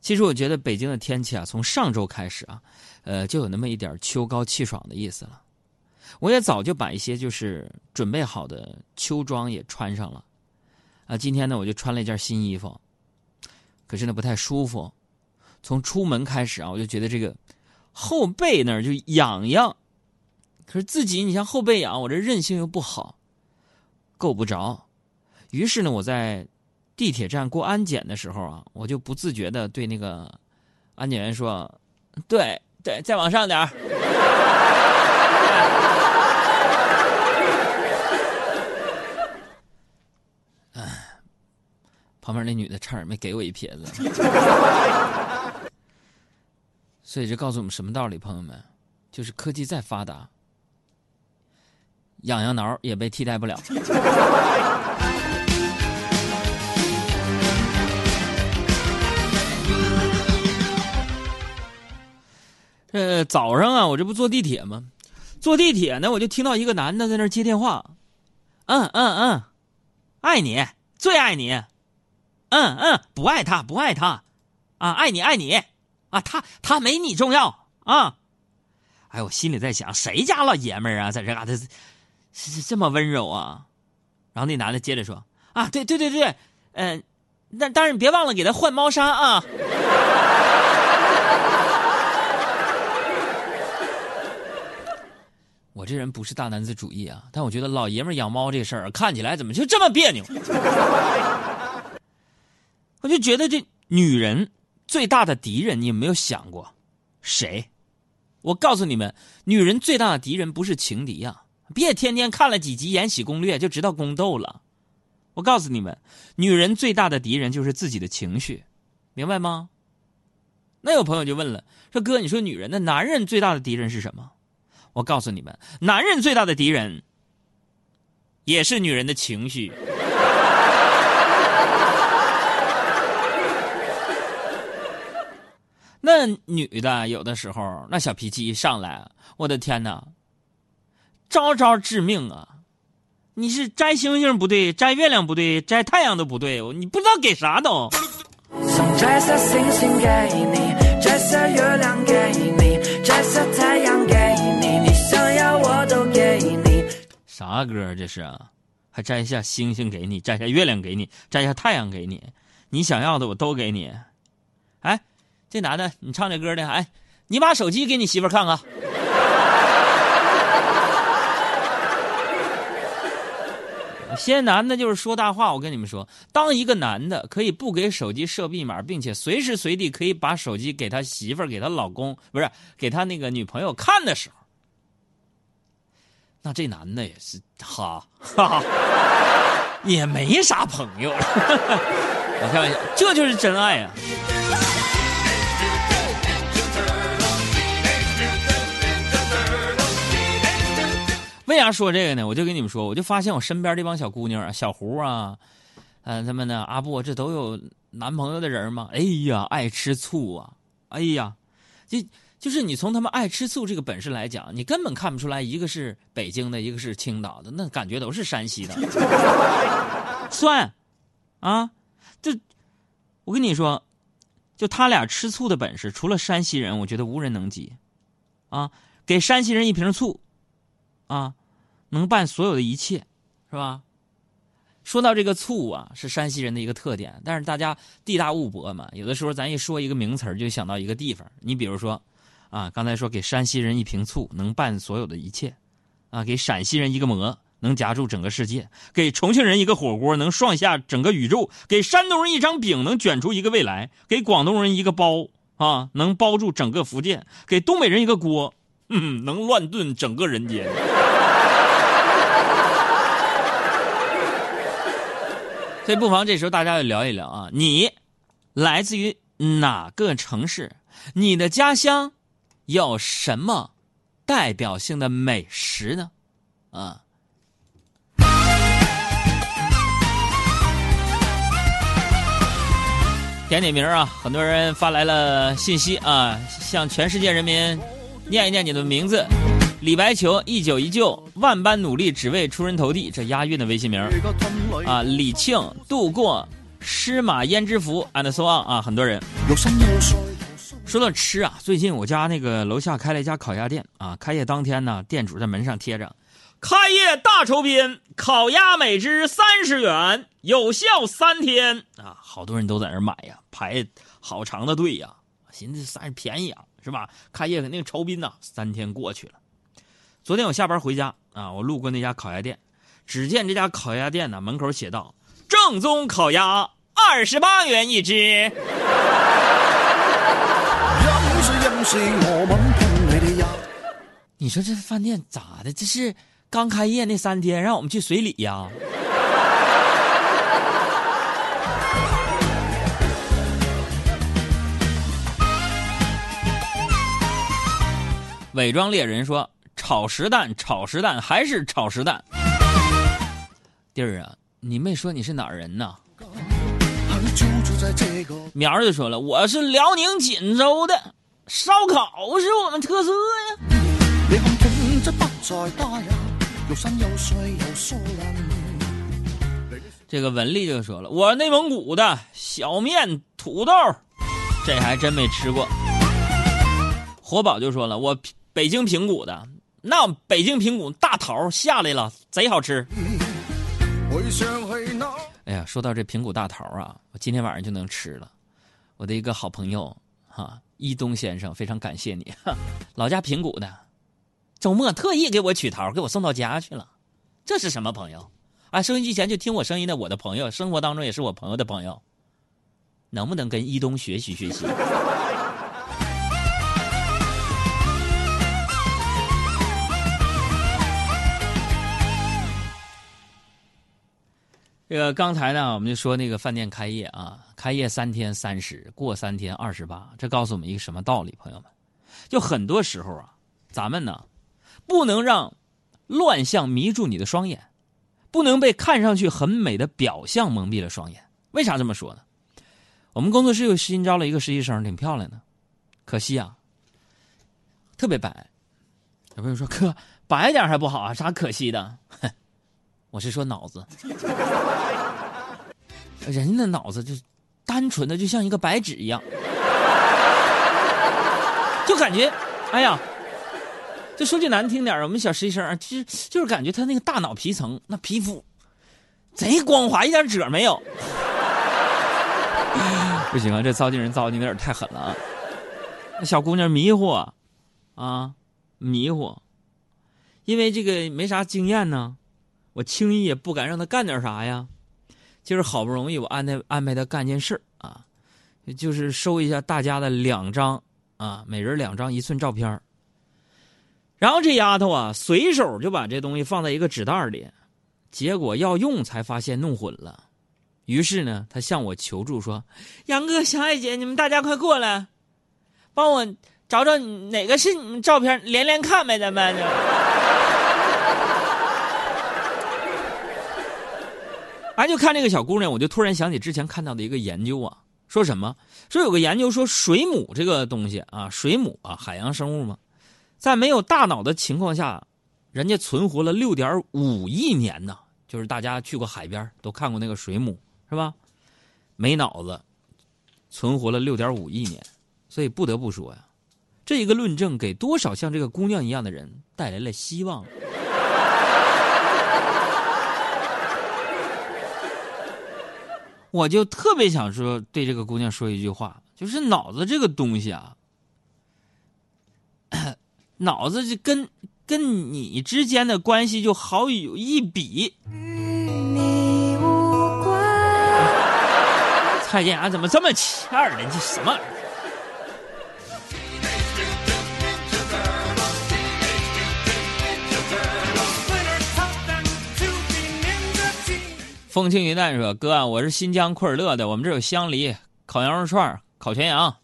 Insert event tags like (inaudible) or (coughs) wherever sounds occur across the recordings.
其实我觉得北京的天气啊，从上周开始啊，呃，就有那么一点秋高气爽的意思了。我也早就把一些就是准备好的秋装也穿上了，啊，今天呢我就穿了一件新衣服，可是呢不太舒服。从出门开始啊，我就觉得这个后背那儿就痒痒，可是自己你像后背痒，我这韧性又不好，够不着。于是呢，我在地铁站过安检的时候啊，我就不自觉的对那个安检员说：“对对，再往上点儿。(laughs) ”旁边那女的差点没给我一撇子，(laughs) 所以这告诉我们什么道理，朋友们？就是科技再发达，痒痒挠也被替代不了。呃，早上啊，我这不坐地铁吗？坐地铁呢，我就听到一个男的在那接电话，嗯嗯嗯，爱你，最爱你。嗯嗯，不爱他，不爱他，啊，爱你爱你，啊，他他没你重要啊！哎，我心里在想，谁家老爷们儿啊，在这嘎达是这么温柔啊？然后那男的接着说：“啊，对对对对，嗯，那但是别忘了给他换猫砂啊！”我这人不是大男子主义啊，但我觉得老爷们养猫这事儿看起来怎么就这么别扭？(laughs) 我就觉得这女人最大的敌人，你有没有想过谁？我告诉你们，女人最大的敌人不是情敌呀！别天天看了几集《延禧攻略》就知道宫斗了。我告诉你们，女人最大的敌人就是自己的情绪，明白吗？那有朋友就问了，说哥，你说女人的男人最大的敌人是什么？我告诉你们，男人最大的敌人也是女人的情绪。(laughs) 那女的有的时候那小脾气一上来，我的天哪，招招致命啊！你是摘星星不对，摘月亮不对，摘太阳都不对，你不知道给啥都。想摘下星星给你，摘下月亮给你，摘下太，都给你。啥歌这是啊？还摘下星星给你，摘下月亮给你，摘下太阳给你，你想要的我都给你。哎。这男的，你唱这歌的，哎，你把手机给你媳妇看看。(laughs) 现在男的就是说大话，我跟你们说，当一个男的可以不给手机设密码，并且随时随地可以把手机给他媳妇、给他老公，不是给他那个女朋友看的时候，那这男的也是哈，哈，也没啥朋友。(laughs) 我开玩笑，这就是真爱啊。为啥说这个呢？我就跟你们说，我就发现我身边这帮小姑娘啊，小胡啊，呃，他们呢，阿布，这都有男朋友的人吗？哎呀，爱吃醋啊！哎呀，就就是你从他们爱吃醋这个本事来讲，你根本看不出来，一个是北京的，一个是青岛的，那感觉都是山西的。(laughs) 酸啊！就我跟你说，就他俩吃醋的本事，除了山西人，我觉得无人能及。啊，给山西人一瓶醋，啊。能办所有的一切，是吧？说到这个醋啊，是山西人的一个特点。但是大家地大物博嘛，有的时候咱一说一个名词就想到一个地方。你比如说，啊，刚才说给山西人一瓶醋能办所有的一切，啊，给陕西人一个馍能夹住整个世界，给重庆人一个火锅能涮下整个宇宙，给山东人一张饼能卷出一个未来，给广东人一个包啊能包住整个福建，给东北人一个锅，嗯，能乱炖整个人间。所以不妨这时候大家要聊一聊啊，你来自于哪个城市？你的家乡有什么代表性的美食呢？啊，点点名啊！很多人发来了信息啊，向全世界人民念一念你的名字。李白求一九一旧，万般努力只为出人头地，这押韵的微信名啊！李庆度过狮马胭脂福 and so on 啊，很多人。说到吃啊，最近我家那个楼下开了一家烤鸭店啊，开业当天呢，店主在门上贴着“开业大酬宾，烤鸭每只三十元，有效三天”啊，好多人都在那儿买呀，排好长的队呀，寻思三便宜啊，是吧？开业肯定酬宾呐，三天过去了。昨天我下班回家啊，我路过那家烤鸭店，只见这家烤鸭店呢门口写道：“正宗烤鸭，二十八元一只。”你说这饭店咋的？这是刚开业那三天，让我们去随礼呀？伪装猎人说：“炒实蛋，炒实蛋，还是炒实蛋。”弟儿啊，你没说你是哪儿人呢？苗儿就说了：“我是辽宁锦州的，烧烤是我们特色呀。”这个文丽就说了：“我内蒙古的小面土豆，这还真没吃过。”活宝就说了：“我北京平谷的，那北京平谷大桃下来了，贼好吃。”哎呀，说到这平谷大桃啊，我今天晚上就能吃了。我的一个好朋友哈，一东先生，非常感谢你，(laughs) 老家平谷的，周末特意给我取桃，给我送到家去了。这是什么朋友？啊，收音机前就听我声音的我的朋友，生活当中也是我朋友的朋友，能不能跟一东学习学习？(laughs) 这个刚才呢，我们就说那个饭店开业啊，开业三天三十，过三天二十八，这告诉我们一个什么道理？朋友们，就很多时候啊，咱们呢，不能让乱象迷住你的双眼，不能被看上去很美的表象蒙蔽了双眼。为啥这么说呢？我们工作室又新招了一个实习生，挺漂亮的，可惜啊，特别白。有朋友说：“哥，白点还不好啊？啥可惜的？” (laughs) 我是说脑子，(laughs) 人的脑子就单纯的就像一个白纸一样，就感觉，哎呀，就说句难听点我们小实习生其实就是感觉他那个大脑皮层那皮肤贼光滑，一点褶没有。(laughs) 不行啊，这糟践人糟践的有点太狠了啊！那小姑娘迷糊啊，迷糊，因为这个没啥经验呢。我轻易也不敢让她干点啥呀。今儿好不容易我安排安排他干件事啊，就是收一下大家的两张啊，每人两张一寸照片然后这丫头啊，随手就把这东西放在一个纸袋里，结果要用才发现弄混了。于是呢，他向我求助说：“杨哥、小爱姐，你们大家快过来，帮我找找哪个是你们照片，连连看呗，咱们。”咱就看这个小姑娘，我就突然想起之前看到的一个研究啊，说什么？说有个研究说水母这个东西啊，水母啊，海洋生物嘛，在没有大脑的情况下，人家存活了六点五亿年呢。就是大家去过海边都看过那个水母是吧？没脑子，存活了六点五亿年，所以不得不说呀，这一个论证给多少像这个姑娘一样的人带来了希望。我就特别想说，对这个姑娘说一句话，就是脑子这个东西啊，(clears throat) 脑子就跟跟你之间的关系就好有一比。蔡健雅怎么这么欠儿呢？这什么？风轻云淡说：“哥，我是新疆库尔勒的，我们这有香梨、烤羊肉串、烤全羊。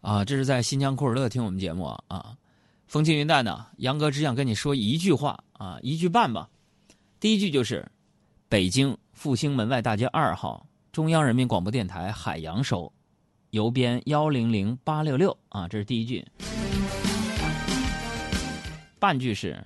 啊，这是在新疆库尔勒听我们节目啊。风轻云淡的杨哥只想跟你说一句话啊，一句半吧。第一句就是，北京复兴门外大街二号，中央人民广播电台海洋收，邮编幺零零八六六啊，这是第一句。半句是。”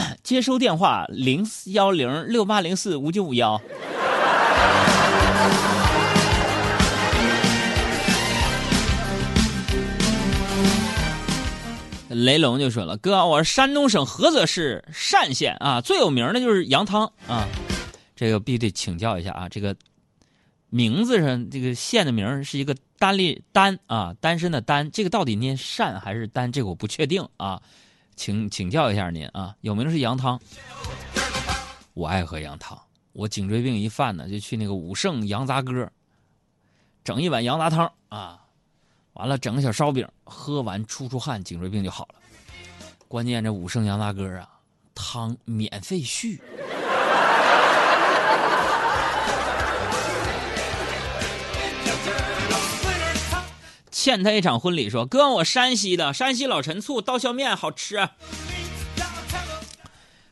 (coughs) 接收电话零幺零六八零四五九五幺。雷龙就说了：“哥，我是山东省菏泽市单县啊，最有名的就是羊汤啊，这个必须得请教一下啊。这个名字上这个县的名是一个单立单啊，单身的单，这个到底念单还是单？这个我不确定啊，请请教一下您啊。有名的是羊汤，我爱喝羊汤，我颈椎病一犯呢，就去那个武圣羊杂哥，整一碗羊杂汤啊。”完了，整个小烧饼，喝完出出汗，颈椎病就好了。关键这武圣羊杂哥啊，汤免费续。欠他一场婚礼，说哥，我山西的，山西老陈醋刀削面好吃。(laughs)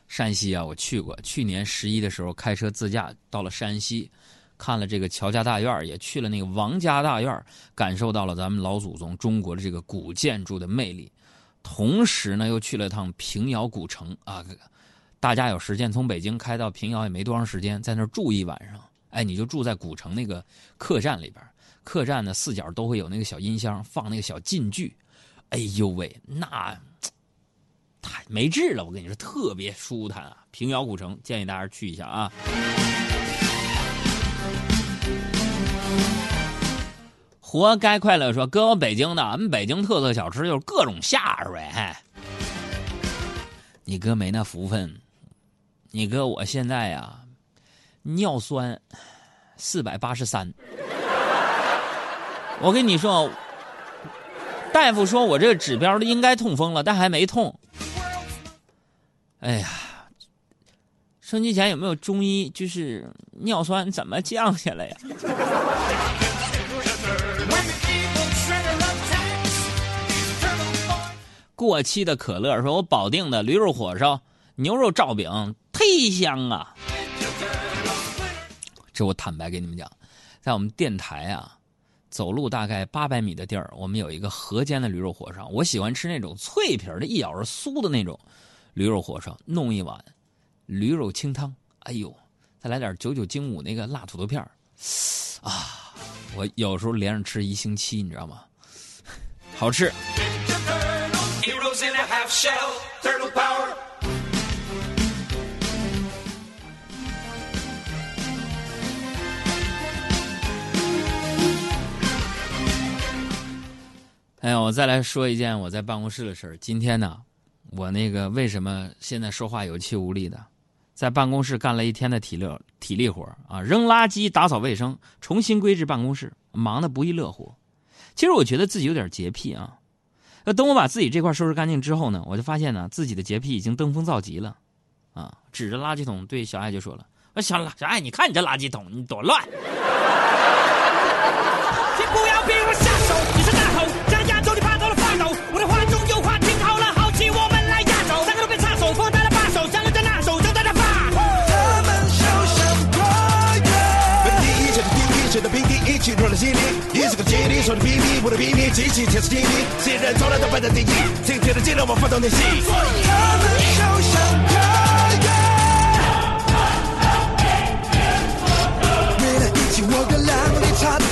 山西啊，我去过，去年十一的时候开车自驾到了山西。看了这个乔家大院，也去了那个王家大院，感受到了咱们老祖宗中国的这个古建筑的魅力。同时呢，又去了趟平遥古城啊。大家有时间从北京开到平遥也没多长时间，在那儿住一晚上。哎，你就住在古城那个客栈里边，客栈的四角都会有那个小音箱，放那个小禁剧。哎呦喂，那太没治了！我跟你说，特别舒坦啊。平遥古城建议大家去一下啊。活该快乐说：“哥，我北京的，俺们北京特色小吃就是各种馅儿呗。你哥没那福分，你哥我现在呀，尿酸四百八十三。我跟你说，大夫说我这个指标应该痛风了，但还没痛。哎呀，升级前有没有中医？就是尿酸怎么降下来呀？”过期的可乐说：“我保定的驴肉火烧、牛肉罩饼忒香啊！”这我坦白给你们讲，在我们电台啊，走路大概八百米的地儿，我们有一个河间的驴肉火烧。我喜欢吃那种脆皮的，一咬是酥的那种驴肉火烧，弄一碗驴肉清汤，哎呦，再来点九九精武那个辣土豆片啊，我有时候连着吃一星期，你知道吗？(laughs) 好吃。哎呀，我再来说一件我在办公室的事儿。今天呢，我那个为什么现在说话有气无力的？在办公室干了一天的体力体力活啊，扔垃圾、打扫卫生、重新规制办公室，忙得不亦乐乎。其实我觉得自己有点洁癖啊。那等我把自己这块收拾干净之后呢，我就发现呢，自己的洁癖已经登峰造极了，啊！指着垃圾桶对小爱就说了：“小小爱，你看你这垃圾桶，你多乱！”请不要逼的兵丁一起穿了军衣，一是个精力说了皮衣，我的 BD，。机器天是机灵，新人从来都排在第一。今天的技能我放到内心，所以们就像哥。为了义起，我的两个你差。